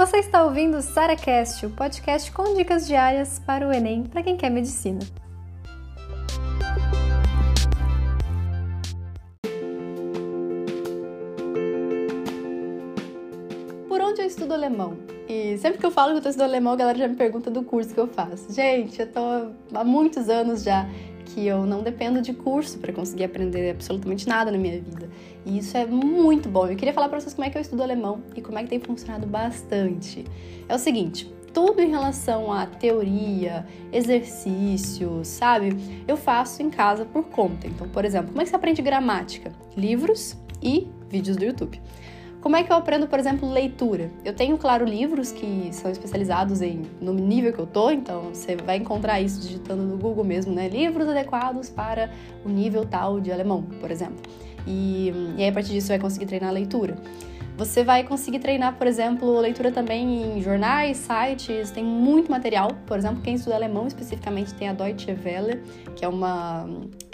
Você está ouvindo o SaraCast, o podcast com dicas diárias para o Enem para quem quer medicina. Por onde eu estudo alemão? E sempre que eu falo que eu estou estudando alemão, a galera já me pergunta do curso que eu faço. Gente, eu estou há muitos anos já que eu não dependo de curso para conseguir aprender absolutamente nada na minha vida. E isso é muito bom. Eu queria falar para vocês como é que eu estudo alemão e como é que tem funcionado bastante. É o seguinte, tudo em relação à teoria, exercícios, sabe? Eu faço em casa por conta. Então, por exemplo, como é que você aprende gramática? Livros e vídeos do YouTube. Como é que eu aprendo, por exemplo, leitura? Eu tenho, claro, livros que são especializados em, no nível que eu tô, então você vai encontrar isso digitando no Google mesmo, né? Livros adequados para o nível tal de alemão, por exemplo. E, e aí, a partir disso, você vai conseguir treinar a leitura. Você vai conseguir treinar, por exemplo, leitura também em jornais, sites, tem muito material. Por exemplo, quem estuda alemão especificamente tem a Deutsche Welle, que é uma.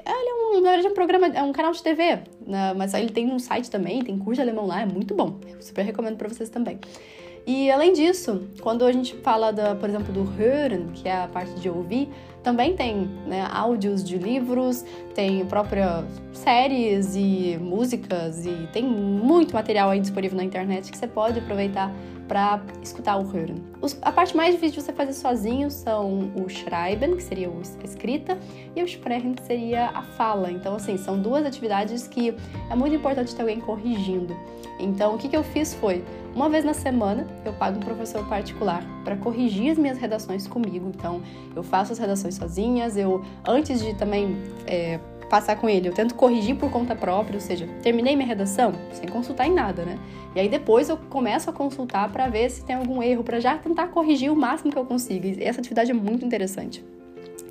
Ele é um, na verdade, é um programa, é um canal de TV, né? mas ele tem um site também, tem curso de alemão lá, é muito bom. Eu super recomendo para vocês também. E além disso, quando a gente fala, da, por exemplo, do hören, que é a parte de ouvir, também tem né, áudios de livros, tem próprias séries e músicas e tem muito material aí disponível na internet que você pode aproveitar para escutar o Hören. a parte mais difícil de você fazer sozinho são o Schreiben, que seria a escrita, e o Sprechen, que seria a fala. Então, assim, são duas atividades que é muito importante ter alguém corrigindo. Então, o que, que eu fiz foi, uma vez na semana, eu pago um professor particular para corrigir as minhas redações comigo. Então, eu faço as redações sozinhas, eu, antes de também é, passar com ele, eu tento corrigir por conta própria, ou seja, terminei minha redação sem consultar em nada, né? E aí depois eu começo a consultar para ver se tem algum erro, para já tentar corrigir o máximo que eu consigo. E essa atividade é muito interessante.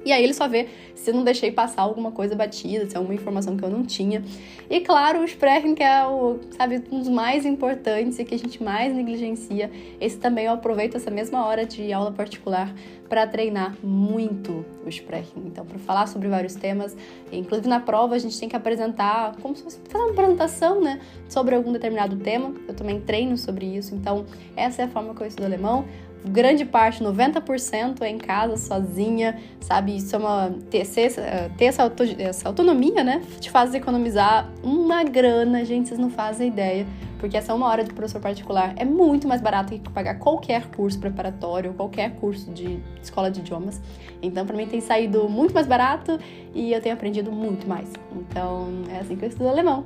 E aí ele só vê se não deixei passar alguma coisa batida, se é alguma informação que eu não tinha. E claro, o Sprechen, que é o, sabe, um dos mais importantes e que a gente mais negligencia. Esse também eu aproveito essa mesma hora de aula particular para treinar muito o Sprechen. Então, para falar sobre vários temas, inclusive na prova a gente tem que apresentar, como se fosse fazer uma apresentação, né, sobre algum determinado tema. Eu também treino sobre isso. Então, essa é a forma que eu estudo alemão grande parte, 90% é em casa, sozinha, sabe? Isso é uma. Ter, ter essa, auto, essa autonomia, né? Te faz economizar uma grana, gente, vocês não fazem ideia. Porque essa uma hora de professor particular é muito mais barato que pagar qualquer curso preparatório, qualquer curso de escola de idiomas. Então, para mim, tem saído muito mais barato e eu tenho aprendido muito mais. Então, é assim que eu estudo alemão.